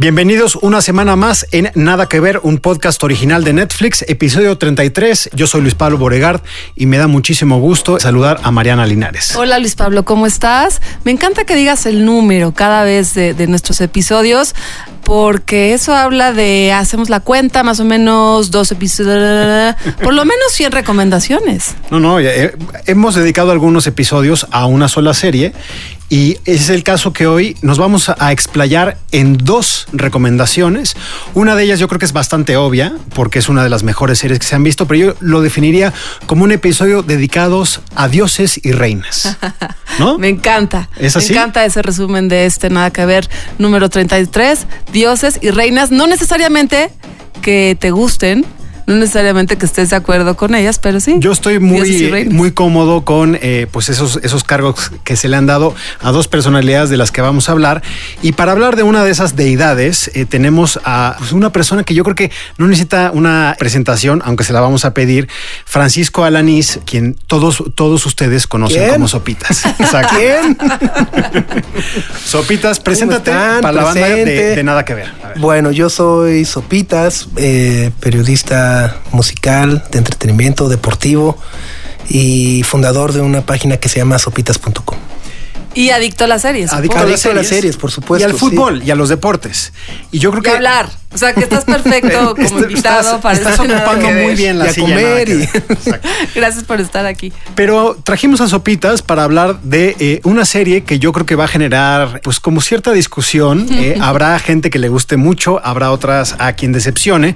Bienvenidos una semana más en Nada que ver, un podcast original de Netflix, episodio 33. Yo soy Luis Pablo Boregard y me da muchísimo gusto saludar a Mariana Linares. Hola Luis Pablo, ¿cómo estás? Me encanta que digas el número cada vez de, de nuestros episodios porque eso habla de, hacemos la cuenta, más o menos dos episodios, por lo menos 100 recomendaciones. No, no, eh, hemos dedicado algunos episodios a una sola serie y ese es el caso que hoy nos vamos a explayar en dos recomendaciones. Una de ellas yo creo que es bastante obvia, porque es una de las mejores series que se han visto, pero yo lo definiría como un episodio dedicados a dioses y reinas. ¿No? Me encanta. ¿Es así? Me encanta ese resumen de este Nada que ver, número 33, dioses y reinas, no necesariamente que te gusten, no necesariamente que estés de acuerdo con ellas, pero sí. Yo estoy muy, muy cómodo con eh, pues esos, esos cargos que se le han dado a dos personalidades de las que vamos a hablar. Y para hablar de una de esas deidades, eh, tenemos a pues, una persona que yo creo que no necesita una presentación, aunque se la vamos a pedir, Francisco Alanís, quien todos, todos ustedes conocen ¿Quién? como Sopitas. Exacto. ¿Quién? Sopitas, preséntate están? para la banda de, de Nada que ver. Bueno, yo soy Sopitas, eh, periodista musical, de entretenimiento, deportivo y fundador de una página que se llama sopitas.com. Y adicto a las series. Adicto a las series, por supuesto, Y al sí. fútbol y a los deportes. Y yo creo Y que... hablar. O sea, que estás perfecto como Este- invitado estás, para estás ocupando que muy Ver. bien la Y a silla. comer y-. Gracias por estar aquí. Pero trajimos a Sopitas para hablar de eh, una serie que yo creo que va a generar, pues, como cierta discusión. Eh, habrá gente que le guste mucho, habrá otras a quien decepcione,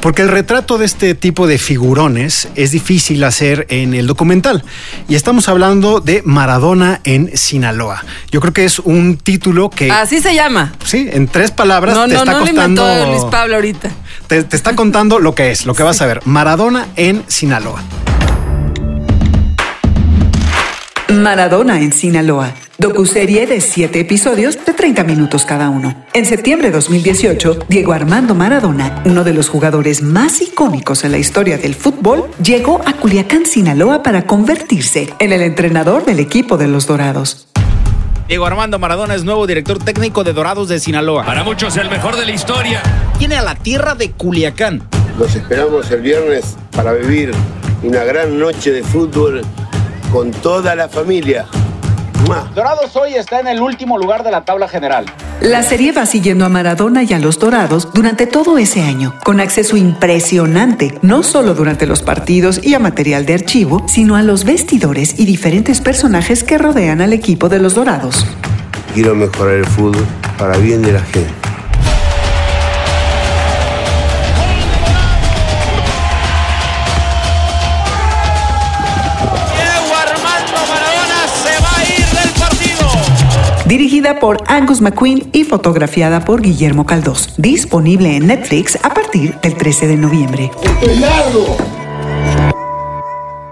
porque el retrato de este tipo de figurones es difícil hacer en el documental. Y estamos hablando de Maradona en Sinaloa. Yo creo que es un título que, Así se llama. sí, en tres palabras No, te no, está no lo costando. Luis Pablo ahorita. Te, te está contando lo que es, lo que vas a ver. Maradona en Sinaloa. Maradona en Sinaloa. Docuserie de 7 episodios de 30 minutos cada uno. En septiembre de 2018, Diego Armando Maradona, uno de los jugadores más icónicos en la historia del fútbol, llegó a Culiacán, Sinaloa para convertirse en el entrenador del equipo de los Dorados. Diego Armando Maradona es nuevo director técnico de Dorados de Sinaloa. Para muchos el mejor de la historia. Viene a la tierra de Culiacán. Los esperamos el viernes para vivir una gran noche de fútbol con toda la familia. Dorados hoy está en el último lugar de la tabla general. La serie va siguiendo a Maradona y a los Dorados durante todo ese año, con acceso impresionante, no solo durante los partidos y a material de archivo, sino a los vestidores y diferentes personajes que rodean al equipo de los Dorados. Quiero mejorar el fútbol para bien de la gente. Dirigida por Angus McQueen y fotografiada por Guillermo Caldós. Disponible en Netflix a partir del 13 de noviembre.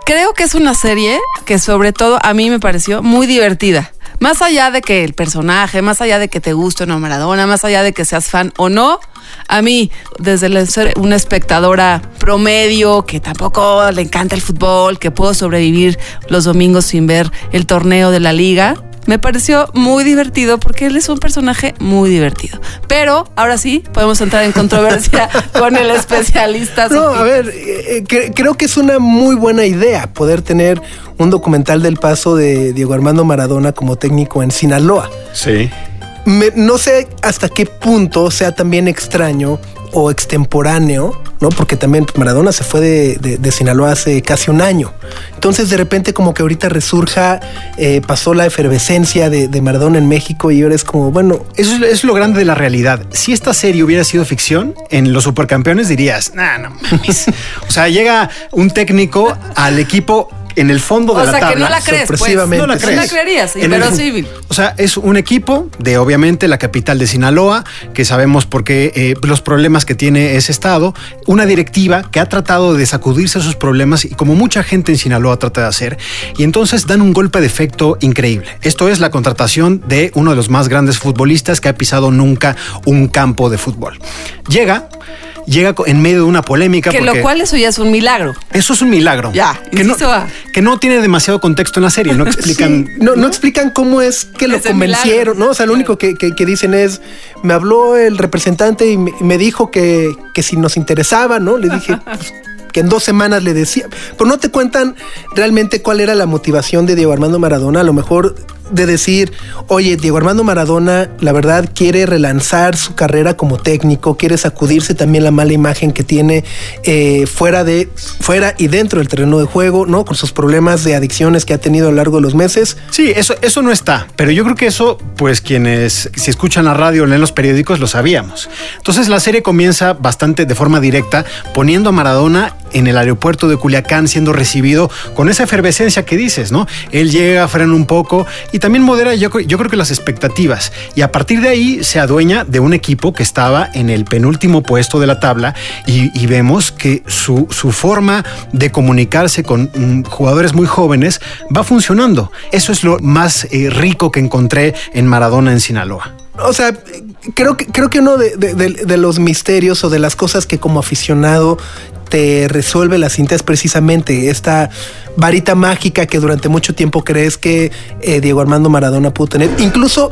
Creo que es una serie que sobre todo a mí me pareció muy divertida. Más allá de que el personaje, más allá de que te guste o no Maradona, más allá de que seas fan o no, a mí, desde ser una espectadora promedio, que tampoco le encanta el fútbol, que puedo sobrevivir los domingos sin ver el torneo de la liga, me pareció muy divertido porque él es un personaje muy divertido. Pero ahora sí, podemos entrar en controversia con el especialista. No, a ver, eh, eh, cre- creo que es una muy buena idea poder tener un documental del paso de Diego Armando Maradona como técnico en Sinaloa. Sí. Me- no sé hasta qué punto sea también extraño o extemporáneo, ¿no? Porque también Maradona se fue de, de- de Sinaloa hace casi un año. Entonces de repente como que ahorita resurja, eh, pasó la efervescencia de, de Maradona en México y ahora es como, bueno, Eso es, es lo grande de la realidad. Si esta serie hubiera sido ficción, en los supercampeones dirías, nah, no mames. o sea, llega un técnico al equipo en el fondo de O la sea, tabla. que no la crees, pues. No la sí. crees. No la creerías, sí, En pero el- sí. O sea, es un equipo de obviamente la capital de Sinaloa, que sabemos por qué eh, los problemas que tiene ese estado, una directiva que ha tratado de sacudirse sus problemas y como mucha gente en Sinaloa trata de hacer, y entonces dan un golpe de efecto increíble. Esto es la contratación de uno de los más grandes futbolistas que ha pisado nunca un campo de fútbol. Llega, llega en medio de una polémica. Que lo cual eso ya es un milagro. eso es un milagro. Ya, que no, A. que no tiene demasiado contexto en la serie, no explican. Sí, no, no explican cómo es que lo convencieron. ¿no? O sea, lo único que, que- que dicen es, me habló el representante y me, y me dijo que, que si nos interesaba, ¿no? Le dije pues, que en dos semanas le decía, pero no te cuentan realmente cuál era la motivación de Diego Armando Maradona, a lo mejor de decir, oye, Diego Armando Maradona, la verdad, quiere relanzar su carrera como técnico, quiere sacudirse también la mala imagen que tiene eh, fuera de, fuera y dentro del terreno de juego, ¿no? Con sus problemas de adicciones que ha tenido a lo largo de los meses. Sí, eso, eso no está, pero yo creo que eso, pues quienes si escuchan la radio o leen los periódicos lo sabíamos. Entonces la serie comienza bastante de forma directa, poniendo a Maradona en el aeropuerto de Culiacán siendo recibido con esa efervescencia que dices, ¿no? Él llega, frena un poco y también modera yo, yo creo que las expectativas. Y a partir de ahí se adueña de un equipo que estaba en el penúltimo puesto de la tabla y, y vemos que su, su forma de comunicarse con mm, jugadores muy jóvenes va funcionando. Eso es lo más eh, rico que encontré en Maradona en Sinaloa. O sea, creo que, creo que uno de, de- los misterios o de las cosas que como aficionado te resuelve la cinta es precisamente esta varita mágica que durante mucho tiempo crees que eh, Diego Armando Maradona pudo tener. Incluso,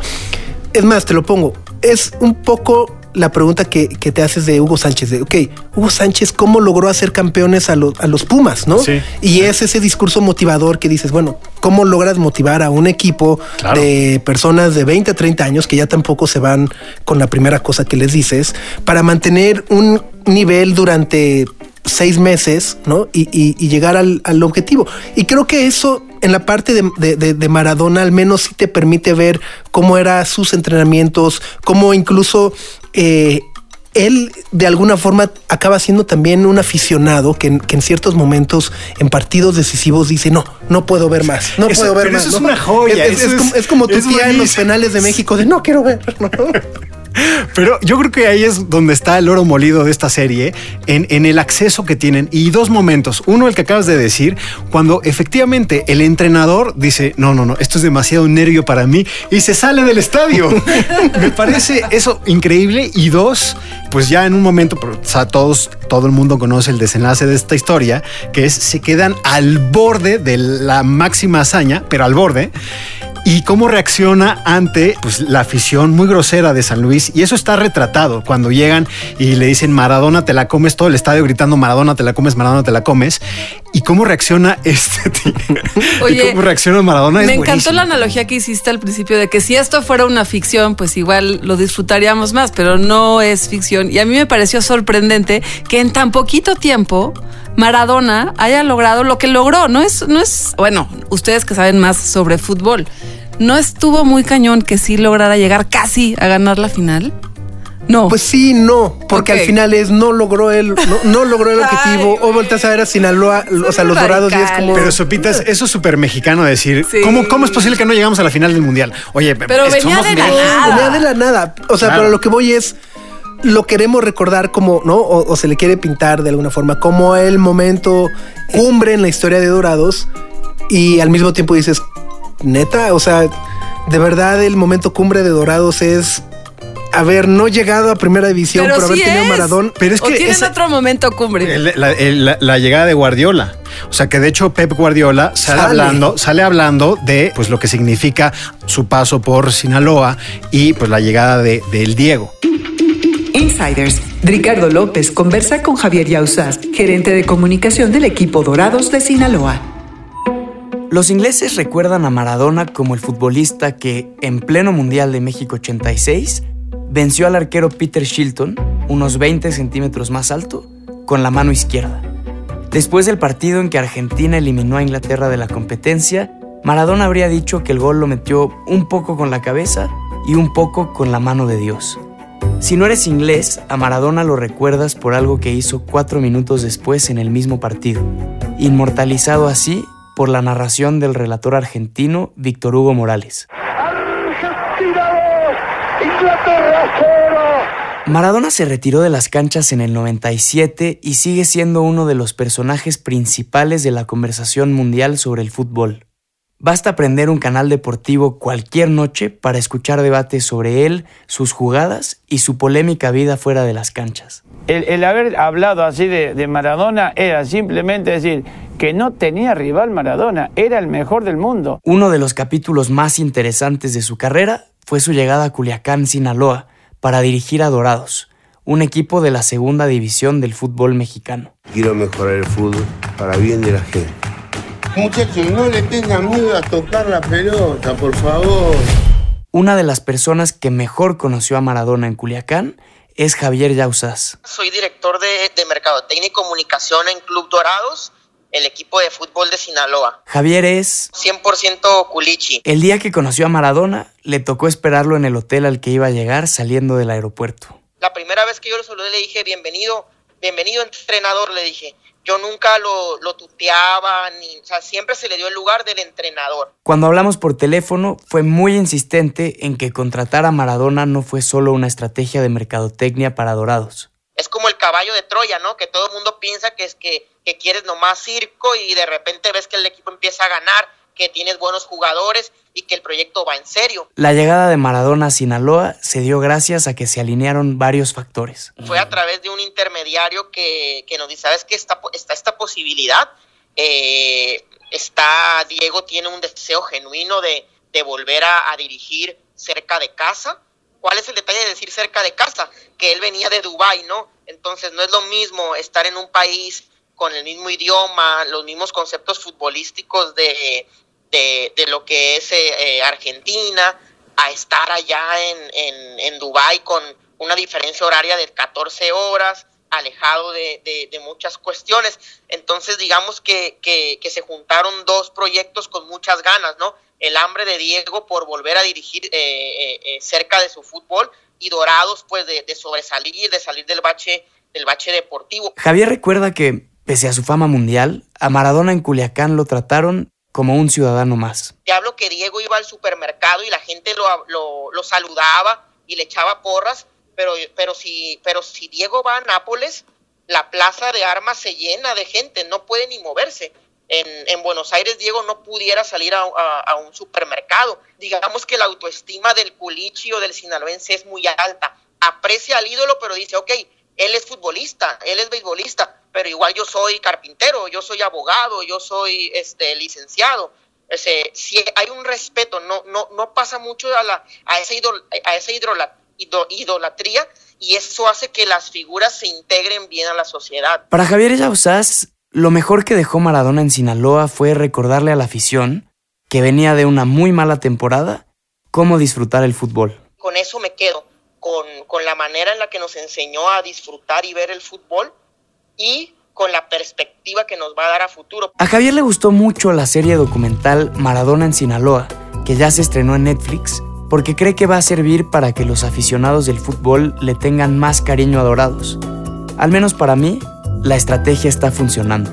es más, te lo pongo, es un poco la pregunta que, que te haces de Hugo Sánchez, de, ok, Hugo Sánchez, ¿cómo logró hacer campeones a, los- a los Pumas, no? Sí. Y es ese discurso motivador que dices, bueno, ¿cómo logras motivar a un equipo Claro. de personas de 20 a 30 años que ya tampoco se van con la primera cosa que les dices para mantener un nivel durante seis meses, ¿no? Y, y- y llegar al, al objetivo. Y creo que eso en la parte de, de- de- de Maradona al menos sí te permite ver cómo eran sus entrenamientos, cómo incluso eh, él de alguna forma acaba siendo también un aficionado que, en- que en ciertos momentos, en partidos decisivos, dice, no, no puedo ver más, no Eso- puedo ver pero más. eso es una joya, Es, como, tu tía en los penales de México, de no quiero ver. ¿no? Pero yo creo que ahí es donde está el oro molido de esta serie, en, en el acceso que tienen. Y dos momentos. Uno, el que acabas de decir, cuando efectivamente el entrenador dice, no, no, no, esto es demasiado nervio para mí, y se sale del estadio. Me parece eso increíble. Y dos, pues ya en un momento, o sea, todos, todo el mundo conoce el desenlace de esta historia, que es se quedan al borde de la máxima hazaña, pero al borde y cómo reacciona ante pues, la afición muy grosera de San Luis. Y eso está retratado cuando llegan y le dicen Maradona te la comes, todo el estadio gritando Maradona te la comes, Maradona te la comes. Y cómo reacciona este tío. y Oye, cómo reacciona Maradona es Me encantó buenísimo. la analogía que hiciste al principio de que si esto fuera una ficción, pues igual lo disfrutaríamos más, pero no es ficción. Y a mí me pareció sorprendente que en tan poquito tiempo Maradona haya logrado lo que logró. No es, no es, bueno, ustedes que saben más sobre fútbol, no estuvo muy cañón que sí lograra llegar casi a ganar la final. No. Pues sí, no, porque al final es no logró el, no, no logró el objetivo. Ay, o volteas a ver a Sinaloa, o sea, los dorados y es como. Pero Sopitas, eso es súper mexicano decir, Sí. ¿cómo, ¿cómo es posible que no llegamos a la final del mundial? Oye, Pero somos venía de México. ganar. Venía de la nada. O sea, Claro. pero lo que voy es. Lo queremos recordar como, ¿no? O, o se le quiere pintar de alguna forma como el momento cumbre en la historia de Dorados. Y al mismo tiempo dices, neta, o sea, de verdad el momento cumbre de Dorados es haber no llegado a primera división Pero por haber sí tenido es. Maradón. Pero es o que tienen esa- otro momento cumbre. El- la, el- la- la llegada de Guardiola. O sea que de hecho Pep Guardiola sale, Sale. hablando, sale hablando de pues lo que significa su paso por Sinaloa y pues la llegada de, del Diego. Insiders. Ricardo López conversa con Javier Yauzás, gerente de comunicación del equipo Dorados de Sinaloa. Los ingleses recuerdan a Maradona como el futbolista que, en pleno Mundial de México 86, venció al arquero Peter Shilton, unos 20 centímetros más alto, con la mano izquierda. Después del partido en que Argentina eliminó a Inglaterra de la competencia, Maradona habría dicho que el gol lo metió un poco con la cabeza y un poco con la mano de Dios. Si no eres inglés, a Maradona lo recuerdas por algo que hizo cuatro minutos después en el mismo partido, inmortalizado así por la narración del relator argentino Víctor Hugo Morales. Maradona se retiró de las canchas en el 97 y sigue siendo uno de los personajes principales de la conversación mundial sobre el fútbol. Basta prender un canal deportivo cualquier noche para escuchar debates sobre él, sus jugadas y su polémica vida fuera de las canchas. El, el haber hablado así de, de Maradona era simplemente decir que no tenía rival Maradona, era el mejor del mundo. Uno de los capítulos más interesantes de su carrera fue su llegada a Culiacán, Sinaloa, para dirigir a Dorados, un equipo de la segunda división del fútbol mexicano. Quiero mejorar el fútbol para bien de la gente. Muchachos, no le tengan miedo a tocar la pelota, por favor. Una de las personas que mejor conoció a Maradona en Culiacán es Javier Yauzás. Soy director de, de Mercadotecnia y Comunicación en Club Dorados, el equipo de fútbol de Sinaloa. Javier es 100% culichi. El día que conoció a Maradona, le tocó esperarlo en el hotel al que iba a llegar saliendo del aeropuerto. La primera vez que yo lo saludé le dije, bienvenido, bienvenido entrenador, le dije. Yo nunca lo, lo tuteaba, ni, o sea, siempre se le dio el lugar del entrenador. Cuando hablamos por teléfono, fue muy insistente en que contratar a Maradona no fue solo una estrategia de mercadotecnia para Dorados. Es como el caballo de Troya, ¿no? Que todo el mundo piensa que es que, que quieres nomás circo y de repente ves que el equipo empieza a ganar, que tienes buenos jugadores y que el proyecto va en serio. La llegada de Maradona a Sinaloa se dio gracias a que se alinearon varios factores. Fue a través de un intermediario que, que nos dice, ¿sabes qué? Está, está esta posibilidad. Eh, está, Diego tiene un deseo genuino de, de volver a, a dirigir cerca de casa. ¿Cuál es el detalle de decir cerca de casa? Que él venía de Dubái, ¿no? Entonces no es lo mismo estar en un país con el mismo idioma, los mismos conceptos futbolísticos de, de, de lo que es eh, eh, Argentina, a estar allá en, en, en Dubái con una diferencia horaria de 14 horas, alejado de, de, de muchas cuestiones. Entonces, digamos que, que, que, se juntaron dos proyectos con muchas ganas, ¿no? El hambre de Diego por volver a dirigir eh, eh, cerca de su fútbol y Dorados, pues, de, de sobresalir, de salir del bache, del bache deportivo. Javier recuerda que, pese a su fama mundial, a Maradona en Culiacán lo trataron como un ciudadano más. Te hablo que Diego iba al supermercado y la gente lo, lo, saludaba y le echaba porras, pero, pero, si, pero si Diego va a Nápoles, la plaza de armas se llena de gente, no puede ni moverse. En, en Buenos Aires, Diego no pudiera salir a, a, a, un supermercado. Digamos que la autoestima del culichi o del sinaloense es muy alta. Aprecia al ídolo, pero dice, ok, él es futbolista, él es beisbolista, pero igual yo soy carpintero, yo soy abogado, yo soy este licenciado. Ese, si hay un respeto, no, no, no pasa mucho a, la, a esa, idol, a esa idrola, idolatría y eso hace que las figuras se integren bien a la sociedad. Para Javier Yauzás, lo mejor que dejó Maradona en Sinaloa fue recordarle a la afición, que venía de una muy mala temporada, cómo disfrutar el fútbol. Con eso me quedo, con, con la manera en la que nos enseñó a disfrutar y ver el fútbol y con la perspectiva que nos va a dar a futuro. A Javier le gustó mucho la serie documental Maradona en Sinaloa, que ya se estrenó en Netflix, porque cree que va a servir para que los aficionados del fútbol le tengan más cariño a Dorados. Al menos para mí, la estrategia está funcionando.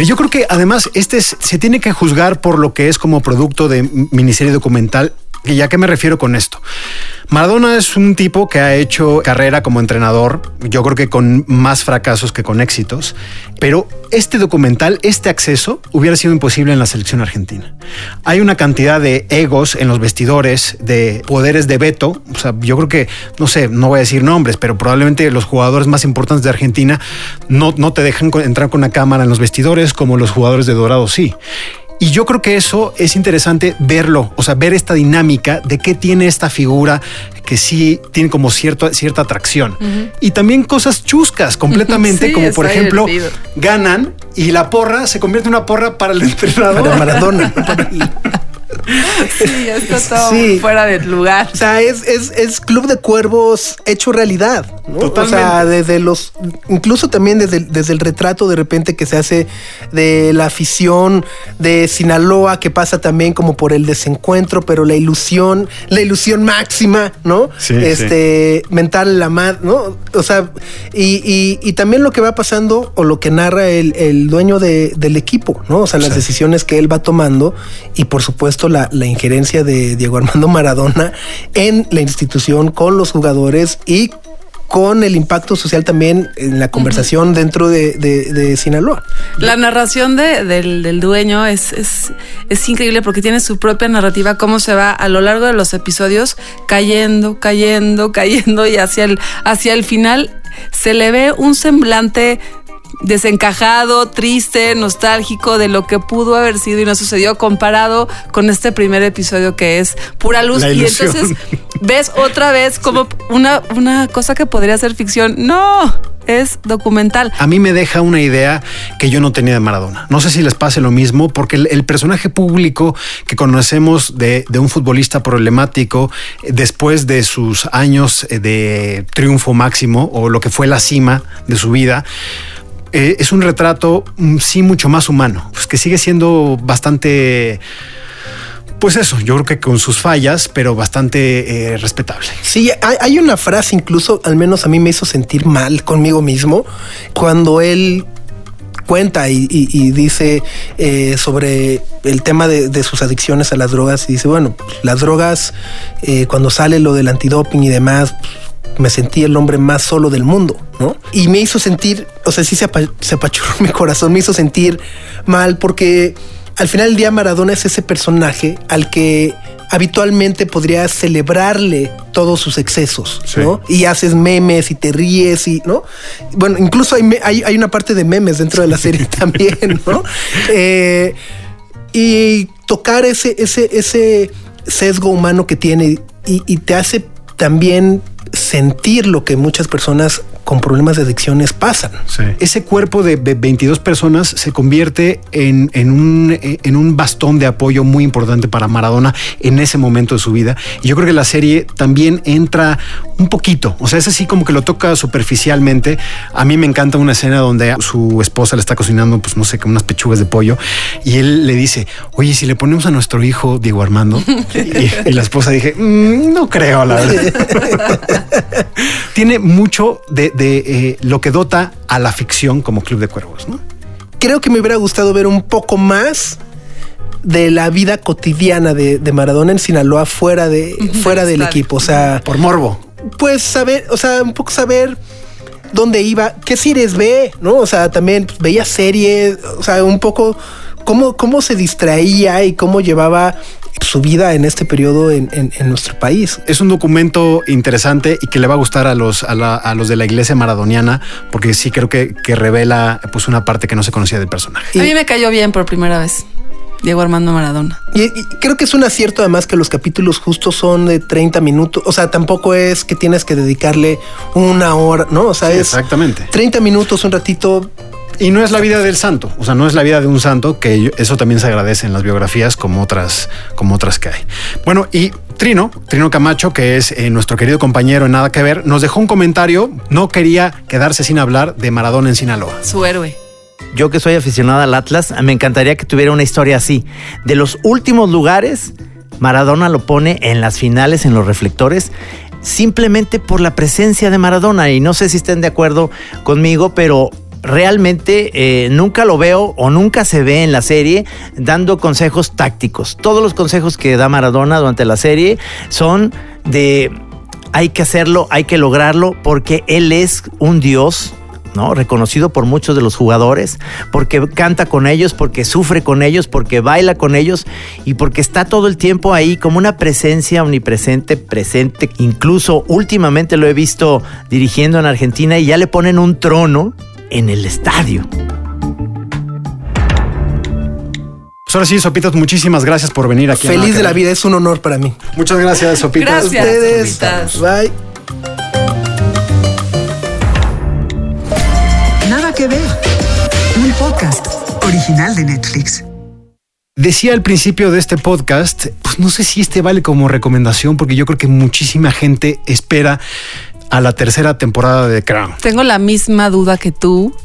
Pero yo creo que además este es, se tiene que juzgar por lo que es como producto de miniserie documental. ¿Y a qué me refiero con esto? Maradona es un tipo que ha hecho carrera como entrenador, yo creo que con más fracasos que con éxitos, pero este documental, este acceso, hubiera sido imposible en la selección argentina. Hay una cantidad de egos en los vestidores, de poderes de veto, o sea, yo creo que, no sé, no voy a decir nombres, pero probablemente los jugadores más importantes de Argentina no, no te dejan entrar con una cámara en los vestidores como los jugadores de Dorado sí. Y yo creo que eso es interesante verlo, o sea, ver esta dinámica de qué tiene esta figura que sí tiene como cierto, cierta atracción. Uh -huh. Y también cosas chuscas completamente, sí, como por ejemplo, divertido. ganan y la porra se convierte en una porra para el entrenador. Para Maradona. Sí, esto todo Sí. fuera del lugar. O sea, es, es, es Club de Cuervos hecho realidad, ¿no? Totalmente. O sea, desde los, incluso también desde, el- desde el retrato de repente que se hace de la afición de Sinaloa, que pasa también como por el desencuentro, pero la ilusión, la ilusión máxima, ¿no? Sí, este, mental la más, ¿no? O sea, y, y- y también lo que va pasando o lo que narra el, el dueño de- del equipo, ¿no? O sea, las Sí. decisiones que él va tomando y por supuesto la, la injerencia de Diego Armando Maradona en la institución con los jugadores y con el impacto social también en la conversación dentro de, de- de Sinaloa. La narración de- del, del dueño es, es, es increíble porque tiene su propia narrativa, cómo se va a lo largo de los episodios cayendo, cayendo, cayendo y hacia el, hacia el final se le ve un semblante desencajado, triste, nostálgico de lo que pudo haber sido y no sucedió comparado con este primer episodio que es pura luz y entonces ves otra vez como una, una cosa que podría ser ficción. No, es documental. A mí me deja una idea que yo no tenía de Maradona. No sé si les pase lo mismo, porque el, el personaje público que conocemos de, de un futbolista problemático eh, después de sus años eh, de triunfo máximo o lo que fue la cima de su vida, eh, es un retrato mm, sí mucho más humano, pues que sigue siendo bastante... Pues eso, yo creo que con sus fallas, pero bastante eh, respetable. Sí, hay, una frase incluso, al menos a mí me hizo sentir mal conmigo mismo, cuando él cuenta y, dice eh, sobre el tema de, sus adicciones a las drogas y dice, bueno, pues, las drogas, cuando sale lo del antidoping y demás, pues, me sentí el hombre más solo del mundo, ¿no? Y me hizo sentir, o sea, sí se, apa- se apachurró mi corazón, me hizo sentir mal porque al final del día Maradona es ese personaje al que habitualmente podrías celebrarle todos sus excesos, Sí. ¿no? Y haces memes y te ríes y, ¿no? Bueno, incluso hay, hay, hay una parte de memes dentro de la serie también, ¿no? Eh, y tocar ese, ese, ese sesgo humano que tiene y, y te hace también sentir lo que muchas personas con problemas de adicciones pasan. Ese cuerpo de ve- 22 personas se convierte en, en un, en un bastón de apoyo muy importante para Maradona en ese momento de su vida. Y yo creo que la serie también entra un poquito, o sea, es así como que lo toca superficialmente. A mí me encanta una escena donde su esposa le está cocinando, pues no sé, unas pechugas de pollo, y él le dice, oye, si le ponemos a nuestro hijo Diego Armando, y, y la esposa dije, "Mm, no creo, la verdad. Tiene mucho de, de, eh, lo que dota a la ficción como Club de Cuervos, ¿no? Creo que me hubiera gustado ver un poco más de la vida cotidiana de, de Maradona en Sinaloa fuera de fuera del equipo, o sea, Por morbo. pues saber, o sea, un poco saber dónde iba, qué series ve, ¿no? O sea, también pues, veía series, o sea, un poco cómo, cómo se distraía y cómo llevaba su vida en este periodo en, en- en nuestro país. Es un documento interesante y que le va a gustar a los, a, la- a los de la iglesia maradoniana, porque sí creo que, que revela pues una parte que no se conocía del personaje. A mí me cayó bien por primera vez. Diego Armando Maradona. Y, y creo que es un acierto además que los capítulos justos son de 30 minutos, o sea, tampoco es que tienes que dedicarle una hora, ¿no? O sea, Sí, es exactamente. 30 minutos, un ratito. Y no es la vida del santo, o sea, no es la vida de un santo, que eso también se agradece en las biografías como otras, como otras que hay. Bueno, y Trino, Trino Camacho, que es eh, nuestro querido compañero en Nada que Ver, nos dejó un comentario, no quería quedarse sin hablar de Maradona en Sinaloa. Su héroe. Yo que soy aficionado al Atlas, me encantaría que tuviera una historia así. De los últimos lugares, Maradona lo pone en las finales, en los reflectores, simplemente por la presencia de Maradona. Y no sé si estén de acuerdo conmigo, pero realmente eh, nunca lo veo o nunca se ve en la serie dando consejos tácticos. Todos los consejos que da Maradona durante la serie son de hay que hacerlo, hay que lograrlo, porque él es un dios. ¿no? Reconocido por muchos de los jugadores, porque canta con ellos, porque sufre con ellos, porque baila con ellos y porque está todo el tiempo ahí como una presencia omnipresente, presente. Incluso últimamente lo he visto dirigiendo en Argentina y ya le ponen un trono en el estadio. Pues ahora sí, Sopitas, muchísimas gracias por venir aquí. Feliz de la vida, es un honor para mí. Muchas gracias, Sopitas. Gracias. Ustedes. Sopitas. Bye. Nada que ver. Un podcast original de Netflix. Decía al principio de este podcast, pues no sé si este vale como recomendación, porque yo creo que muchísima gente espera a la tercera temporada de Crown. Tengo la misma duda que tú,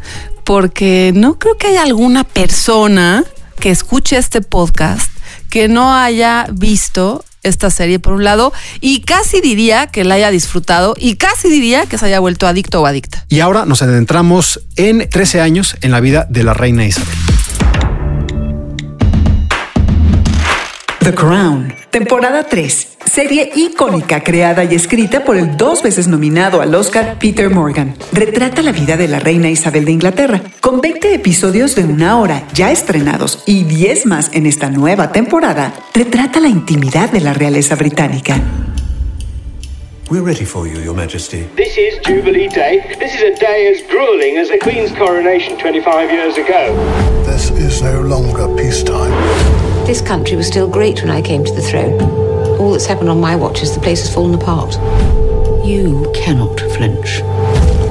porque no creo que haya alguna persona que escuche este podcast que no haya visto esta serie por un lado y casi diría que la haya disfrutado y casi diría que se haya vuelto adicto o adicta. Y ahora nos adentramos en 13 años en la vida de la reina Isabel. The Crown, temporada 3, serie icónica creada y escrita por el dos veces nominado al Oscar Peter Morgan. Retrata la vida de la reina Isabel de Inglaterra, con 20 episodios de una hora ya estrenados y 10 más en esta nueva temporada. Retrata la intimidad de la realeza británica. We're ready for you, Your Majesty. This is Jubilee Day. This is a day as grueling as the Queen's coronation 25 years ago. This is no longer peacetime. This country was still great when I came to the throne. That's happened on my watch is the place has fallen apart. You cannot flinch.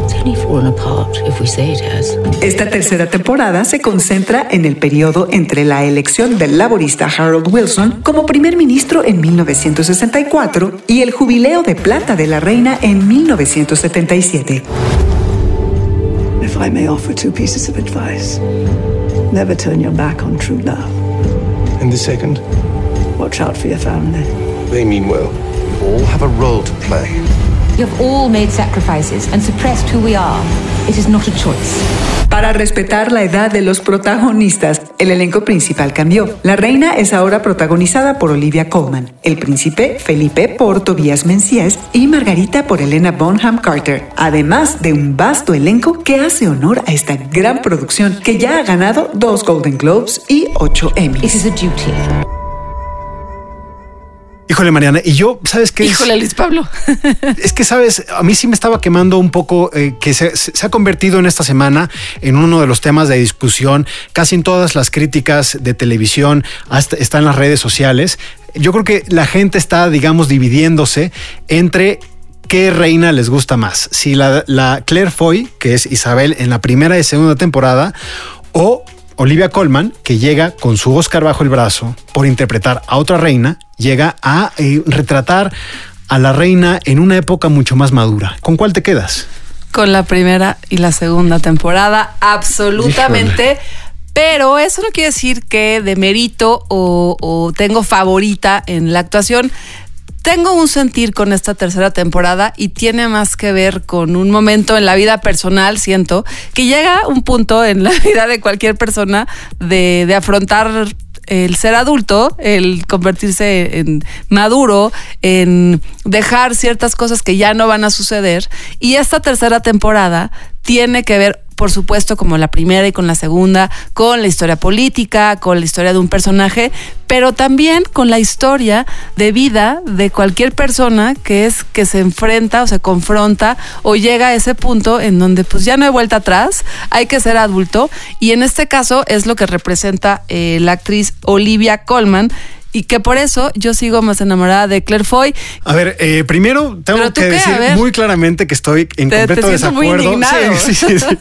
It's only fallen apart if we say it has. Esta tercera temporada se concentra en el periodo entre la elección del laborista Harold Wilson como primer ministro en 1964 y el jubileo de plata de la reina en 1977. If I may offer two pieces of advice, never turn your back on true love. And the second? Watch out for your family. They mean well. We all have a role to play. You have all made sacrifices and suppressed who we are. It is not a choice. Para respetar la edad de los protagonistas, el elenco principal cambió. La reina es ahora protagonizada por Olivia Colman, el príncipe Felipe por Tobias Menzies y Margarita por Elena Bonham Carter, además de un vasto elenco que hace honor a esta gran producción que ya ha ganado dos Golden Globes y ocho Emmys. Híjole, Mariana, y yo, ¿sabes qué? Híjole, Luis Pablo. Es que, ¿sabes? A mí sí me estaba quemando un poco eh, que se, se ha convertido en esta semana en uno de los temas de discusión. Casi en todas las críticas de televisión hasta, está en las redes sociales. Yo creo que la gente está, digamos, dividiéndose entre qué reina les gusta más. Si la, la Claire Foy, que es Isabel en la primera y segunda temporada, o Olivia Colman, que llega con su Oscar bajo el brazo por interpretar a otra reina, llega a eh, retratar a la reina en una época mucho más madura. ¿Con cuál te quedas? Con la primera y la segunda temporada, absolutamente. Híjole. Pero eso no quiere decir que de mérito o, o tengo favorita en la actuación. Tengo un sentir con esta tercera temporada y tiene más que ver con un momento en la vida personal, siento, que llega un punto en la vida de cualquier persona de, afrontar el ser adulto, el convertirse en maduro, en dejar ciertas cosas que ya no van a suceder. Y esta tercera temporada tiene que ver por supuesto, como la primera y con la segunda, con la historia política, con la historia de un personaje, pero también con la historia de vida de cualquier persona que es que se enfrenta o se confronta o llega a ese punto en donde pues ya no hay vuelta atrás, hay que ser adulto. Y en este caso es lo que representa eh, la actriz Olivia Colman y que por eso yo sigo más enamorada de Claire Foy. A ver, eh, primero tengo ¿Pero tú que qué? decir muy claramente que estoy en Te- completo desacuerdo. indignado. Sí, sí, sí, sí.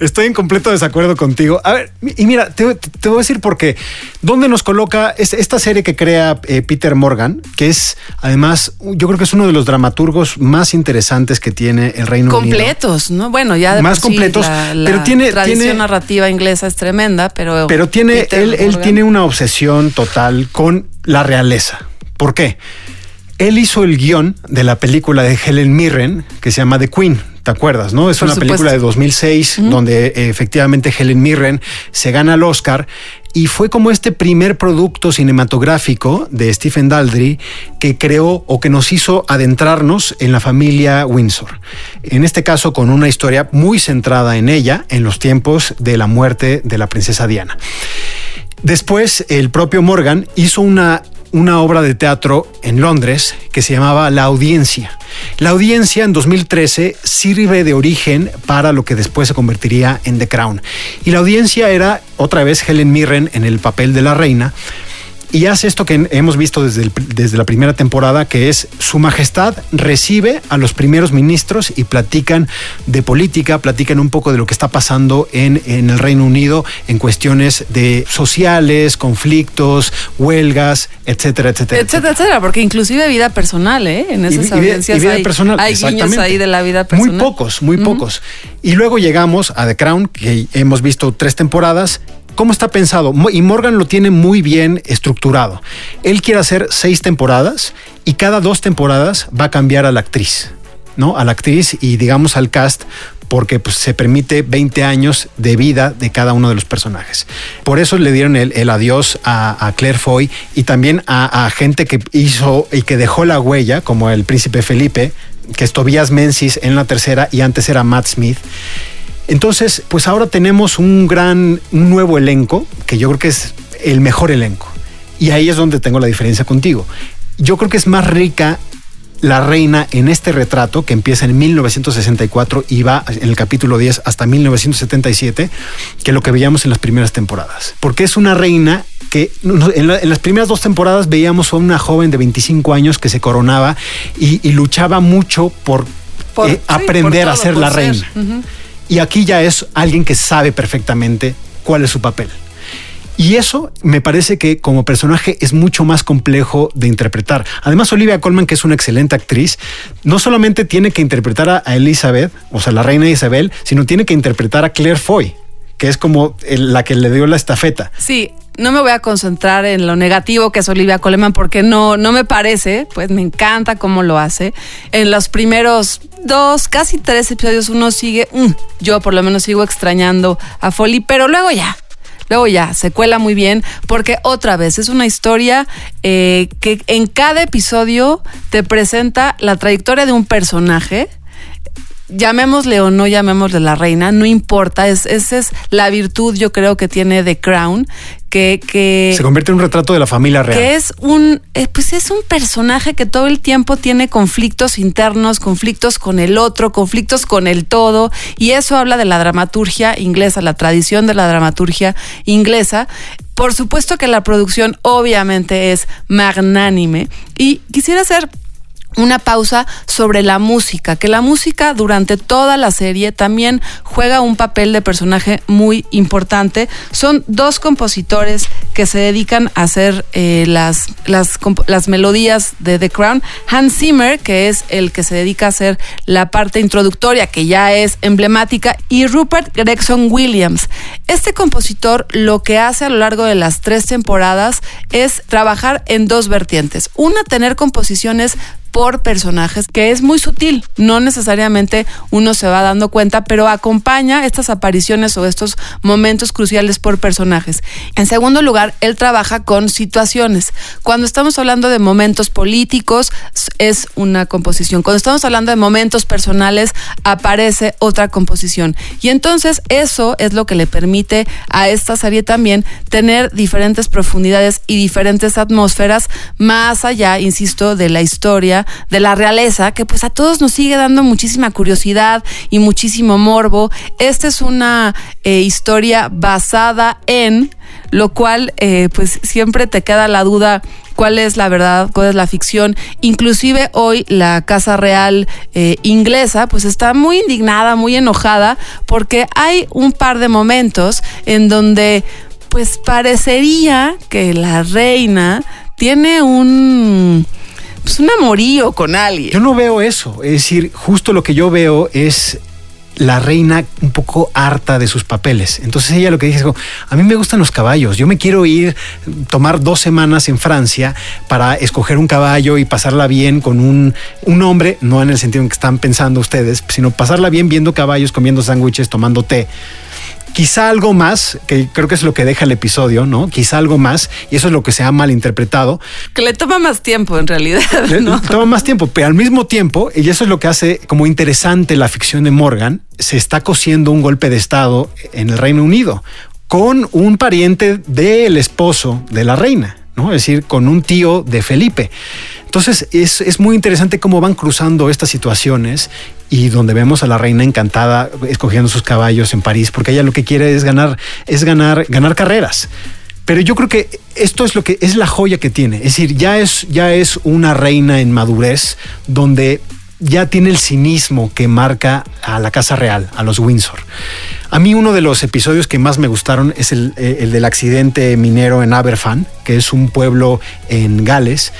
Estoy en completo desacuerdo contigo. A ver, y mira, te, te voy a decir por qué. ¿Dónde nos coloca es- esta serie que crea eh, Peter Morgan? Que es, además, yo creo que es uno de los dramaturgos más interesantes que tiene el Reino Unido. completos, ¿no? Bueno, ya de Más por sí completos, la, la pero tiene- tradición tiene- narrativa inglesa es tremenda, pero Pero tiene, Peter él, él tiene una obsesión total con la realeza. ¿Por qué? Él hizo el guion de la película de Helen Mirren que se llama The Queen. ¿Te acuerdas? No es Por una película de 2006 donde eh, efectivamente Helen Mirren se gana el Oscar y fue como este primer producto cinematográfico de Stephen Daldry que creó o que nos hizo adentrarnos en la familia Windsor. En este caso con una historia muy centrada en ella en los tiempos de la muerte de la princesa Diana. Después, el propio Morgan hizo una, una obra de teatro en Londres que se llamaba La Audiencia. La Audiencia en 2013 sirve de origen para lo que después se convertiría en The Crown. Y la Audiencia era otra vez Helen Mirren en el papel de la reina. Y hace esto que hemos visto desde, el- desde la primera temporada, que es Su Majestad recibe a los primeros ministros y platican de política, platican un poco de lo que está pasando en, en el Reino Unido en cuestiones de sociales, conflictos, huelgas, etcétera, etcétera. Etcétera, etcétera, porque inclusive vida personal, ¿eh? En esas Y- y vida- audiencias y vida hay, personal, hay guiños ahí de la vida personal. Muy pocos, muy pocos. Y luego llegamos a The Crown, que hemos visto tres temporadas. ¿Cómo está pensado? Y Morgan lo tiene muy bien estructurado. Él quiere hacer seis temporadas y cada dos temporadas va a cambiar a la actriz, ¿no? A la actriz y digamos al cast porque pues, se permite 20 años de vida de cada uno de los personajes. Por eso le dieron el, el adiós a, a Claire Foy y también a, a gente que hizo y que dejó la huella, como el príncipe Felipe, que es Tobias Menzies en la tercera y antes era Matt Smith. Entonces, pues ahora tenemos un gran, un nuevo elenco, que yo creo que es el mejor elenco. Y ahí es donde tengo la diferencia contigo. Yo creo que es más rica la reina en este retrato que empieza en 1964 y va en el capítulo 10 hasta 1977 que lo que veíamos en las primeras temporadas. Porque es una reina que en, la- en las primeras dos temporadas veíamos a una joven de 25 años que se coronaba y, y luchaba mucho por, Por- eh, sí, aprender a ser la ser. reina. Y aquí ya es alguien que sabe perfectamente cuál es su papel. Y eso me parece que como personaje es mucho más complejo de interpretar. Además, Olivia Colman, que es una excelente actriz, no solamente tiene que interpretar a, Elizabeth, o sea, la reina Isabel, sino tiene que interpretar a Claire Foy, que es como el- la que le dio la estafeta. Sí, no me voy a concentrar en lo negativo que es Olivia Coleman porque no, no me parece, pues me encanta cómo lo hace. En los primeros dos, casi tres episodios uno sigue, mm, yo por lo menos sigo extrañando a Folly, pero luego ya. Luego ya, se cuela muy bien, porque otra vez es una historia eh, que en cada episodio te presenta la trayectoria de un personaje, llamémosle o no llamémosle la reina, no importa, es, esa es la virtud yo creo que tiene The Crown, que, que, Se convierte en un retrato de la familia real. que es un, eh, pues es un personaje que todo el tiempo tiene conflictos internos, conflictos con el otro, conflictos con el todo, y eso habla de la dramaturgia inglesa, la tradición de la dramaturgia inglesa. Por supuesto que la producción obviamente es magnánime, y quisiera hacer una pausa sobre la música, que la música durante toda la serie también juega un papel de personaje muy importante. Son dos compositores que se dedican a hacer eh, las, las, las melodías de The Crown. Hans Zimmer, que es el que se dedica a hacer la parte introductoria, que ya es emblemática, y Rupert Gregson Williams. Este compositor lo que hace a lo largo de las tres temporadas es trabajar en dos vertientes. Una, tener composiciones por personajes, que es muy sutil. No necesariamente uno se va dando cuenta, pero acompaña estas apariciones o estos momentos cruciales por personajes. En segundo lugar, él trabaja con situaciones. Cuando estamos hablando de momentos políticos, es una composición. Cuando estamos hablando de momentos personales, aparece otra composición. Y entonces eso es lo que le permite a esta serie también tener diferentes profundidades y diferentes atmósferas más allá, insisto, de la historia de la realeza, que pues a todos nos sigue dando muchísima curiosidad y muchísimo morbo. Esta es una eh, historia basada en, lo cual eh, pues siempre te queda la duda cuál es la verdad, cuál es la ficción. Inclusive hoy la Casa Real eh, inglesa pues está muy indignada, muy enojada, porque hay un par de momentos en donde pues parecería que la reina tiene un pues un amorío con alguien. Yo no veo eso. Es decir, justo lo que yo veo es la reina un poco harta de sus papeles. Entonces ella lo que dice es, como, a mí me gustan los caballos, yo me quiero ir, tomar dos semanas en Francia para escoger un caballo y pasarla bien con un, un hombre, no en el sentido en que están pensando ustedes, sino pasarla bien viendo caballos, comiendo sándwiches, tomando té. Quizá algo más, que creo que es lo que deja el episodio, ¿no? Quizá algo más, y eso es lo que se ha malinterpretado, Que le toma más tiempo en realidad. le- ¿no? Toma más tiempo, pero al mismo tiempo, y eso es lo que hace como interesante la ficción de Morgan, se está cosiendo un golpe de Estado en el Reino Unido con un pariente del esposo de la reina, ¿no? Es decir, con un tío de Felipe. Entonces es, es muy interesante cómo van cruzando estas situaciones y donde vemos a la reina encantada escogiendo sus caballos en París, porque ella lo que quiere es ganar, es ganar, ganar carreras. Pero yo creo que esto es lo que es la joya que tiene. Es decir, ya es, ya es una reina en madurez donde ya tiene el cinismo que marca a la Casa Real, a los Windsor. A mí uno de los episodios que más me gustaron es el, eh, el del accidente minero en Aberfan, que es un pueblo en Gales.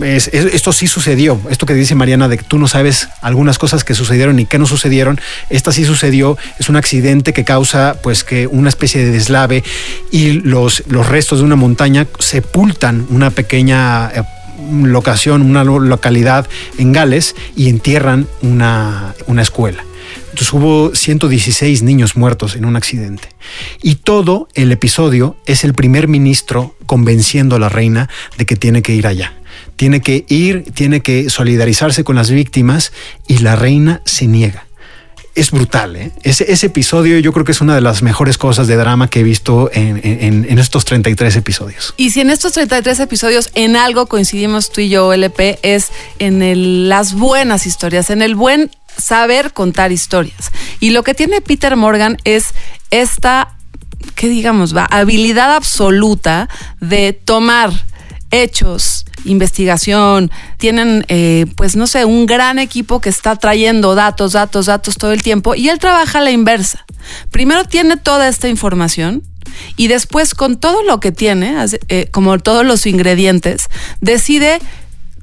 Es- es- esto sí sucedió. Esto que dice Mariana de que tú no sabes algunas cosas que sucedieron y que no sucedieron. Esta sí sucedió. Es un accidente que causa pues que una especie de deslave y los, los restos de una montaña sepultan una pequeña eh, locación, una lo- localidad en Gales y entierran una, una escuela. Entonces hubo 116 niños muertos en un accidente. Y todo el episodio es el primer ministro convenciendo a la reina de que tiene que ir allá. Tiene que ir, tiene que solidarizarse con las víctimas y la reina se niega. Es brutal, ¿eh? Ese, episodio yo creo que es una de las mejores cosas de drama que he visto en, en- en estos 33 episodios. Y si en estos 33 episodios en algo coincidimos tú y yo, LP, es en las buenas historias, en el buen saber contar historias. Y lo que tiene Peter Morgan es esta, ¿qué digamos? Va, habilidad absoluta de tomar hechos, investigación, tienen, eh, pues no sé, un gran equipo que está trayendo datos, datos, datos todo el tiempo y él trabaja a la inversa. Primero tiene toda esta información y después con todo lo que tiene, eh, como todos los ingredientes, decide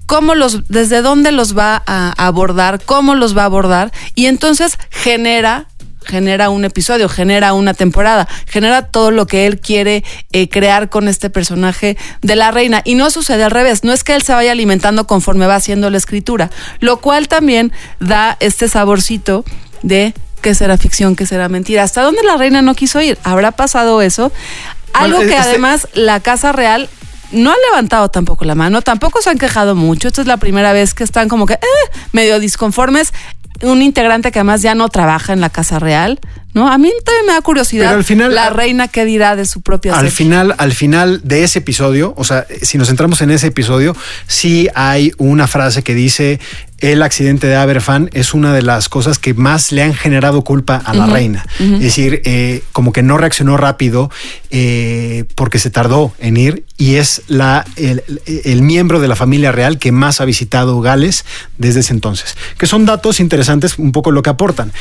cómo los, desde dónde los va a abordar, cómo los va a abordar y entonces genera genera un episodio, genera una temporada, genera todo lo que él quiere eh, crear con este personaje de la reina. Y no sucede al revés, no es que él se vaya alimentando conforme va haciendo la escritura, lo cual también da este saborcito de qué será ficción, qué será mentira. ¿Hasta dónde la reina no quiso ir? ¿Habrá pasado eso? Algo Bueno, que este- además la Casa Real no ha levantado tampoco la mano, tampoco se han quejado mucho. Esta es la primera vez que están como que eh, medio disconformes. Un integrante que además ya no trabaja en la Casa Real, ¿no? A mí también me da curiosidad. Pero al final- la reina qué dirá de su propia Al serie? final, al final de ese episodio, o sea, si nos centramos en ese episodio, sí hay una frase que dice el accidente de Aberfan es una de las cosas que más le han generado culpa a la reina. Es decir, eh, como que no reaccionó rápido eh, porque se tardó en ir y es la, el, el miembro de la familia real que más ha visitado Gales desde ese entonces. Que son datos interesantes, un poco lo que aportan.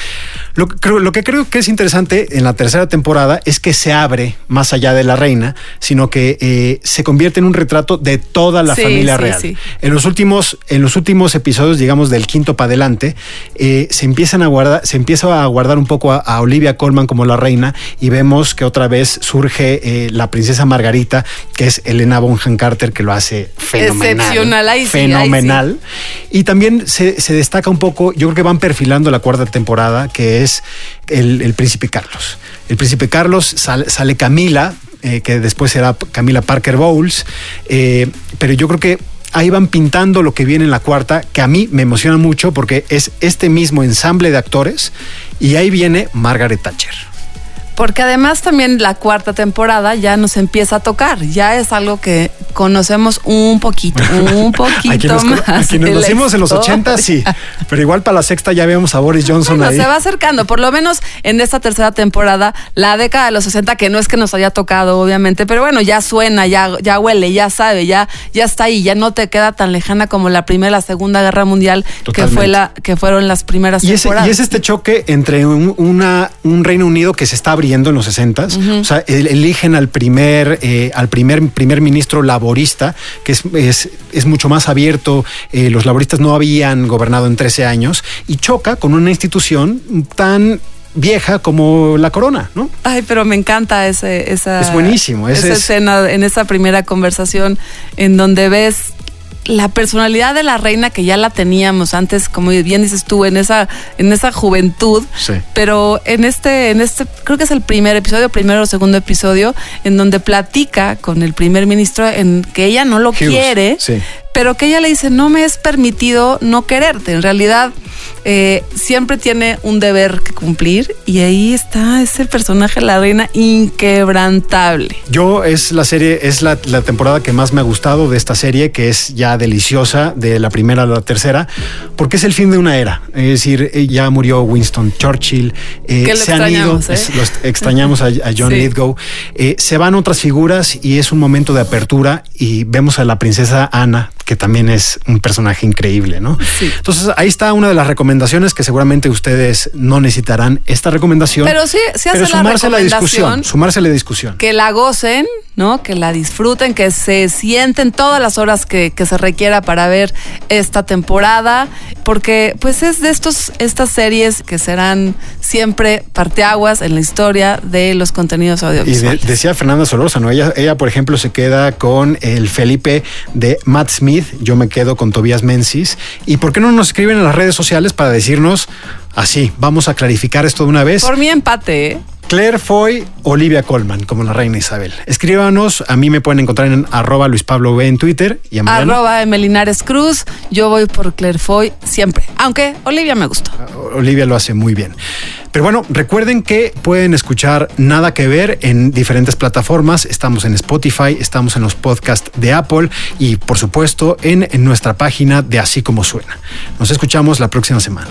Lo, que creo- lo que creo que es interesante en la tercera temporada es que se abre más allá de la reina, sino que eh, se convierte en un retrato de toda la Sí, familia sí, real. sí. En los últimos, en los últimos episodios, digamos del quinto para adelante, eh, se empiezan a guardar, se empieza a guardar un poco a, a Olivia Colman como la reina y vemos que otra vez surge eh, la princesa Margarita, que es Elena Bonham Carter, que lo hace fenomenal. Excepcional, ahí fenomenal. Y también se, se destaca un poco, yo creo que van perfilando la cuarta temporada, que es el, el príncipe Carlos. El príncipe Carlos sal- sale Camila, eh, que después será Camila Parker Bowles, eh, pero yo creo que ahí van pintando lo que viene en la cuarta, que a mí me emociona mucho porque es este mismo ensamble de actores y ahí viene Margaret Thatcher. Porque además también la cuarta temporada ya nos empieza a tocar, ya es algo que conocemos un poquito, un poquito a quienes, más. a quienes nacimos en los historia. 80, sí, pero igual para la sexta ya vemos a Boris Johnson Bueno, ahí. se va acercando, por lo menos en esta tercera temporada, la década de los 60, que no es que nos haya tocado, obviamente, pero bueno, ya suena, ya, ya huele, ya sabe, ya, ya está ahí, ya no te queda tan lejana como la primera la segunda guerra mundial, que fue la, que fueron las primeras Y ese, temporadas. y es este choque entre un, una, un Reino Unido que se está abriendo en los 60 O sea, el- eligen al primer, eh, al primer primer ministro laborista, que es, es, es mucho más abierto. Eh, los laboristas no habían gobernado en 13 años y choca con una institución tan vieja como la corona, ¿no? Ay, pero me encanta ese, esa, Es buenísimo, ese esa es- escena en esa primera conversación en donde ves la personalidad de la reina que ya la teníamos antes, como bien dices tú, en esa, en esa juventud. Sí. Pero en este, en este, creo que es el primer episodio, primero o segundo episodio, en donde platica con el primer ministro en que ella no lo Hughes, quiere, sí. Pero que ella le dice, no me es permitido no quererte. En realidad, eh, siempre tiene un deber que cumplir y ahí está ese personaje, la reina inquebrantable. Yo es la serie, es la, la temporada que más me ha gustado de esta serie, que es ya deliciosa, de la primera a la tercera, porque es el fin de una era. Es decir, eh, ya murió Winston Churchill, eh, Que lo se han ido, ¿eh? los extrañamos a, a John Sí. Lithgow, se van otras figuras y es un momento de apertura y vemos a la princesa Ana, que también es un personaje increíble, ¿no? Entonces ahí está una de las recomendaciones que seguramente ustedes no necesitarán esta recomendación. Pero sí, sí hace pero la sumarse a la discusión, sumarse a la discusión. que la gocen, ¿no? Que la disfruten, que se sienten todas las horas que, que se requiera para ver esta temporada, porque pues es de estos, estas series que serán siempre parteaguas en la historia de los contenidos Y de- audiovisuales. decía Fernanda Solórzano, ella, ella, por ejemplo, se queda con el Felipe de Matt Smith, yo me quedo con Tobias Menzies. ¿Y por qué no nos escriben en las redes sociales para decirnos así? Vamos a clarificar esto de una vez. Por mi empate, ¿eh? Claire Foy, Olivia Colman, como la reina Isabel. Escríbanos, a mí me pueden encontrar en arroba Luis Pablo B en Twitter y a Mariana. Arroba Emelinares Cruz, yo voy por Claire Foy siempre, aunque Olivia me gustó. Olivia lo hace muy bien. Pero bueno, recuerden que pueden escuchar Nada que ver en diferentes plataformas. Estamos en Spotify, estamos en los podcasts de Apple y por supuesto en, en nuestra página de Así como suena. Nos escuchamos la próxima semana.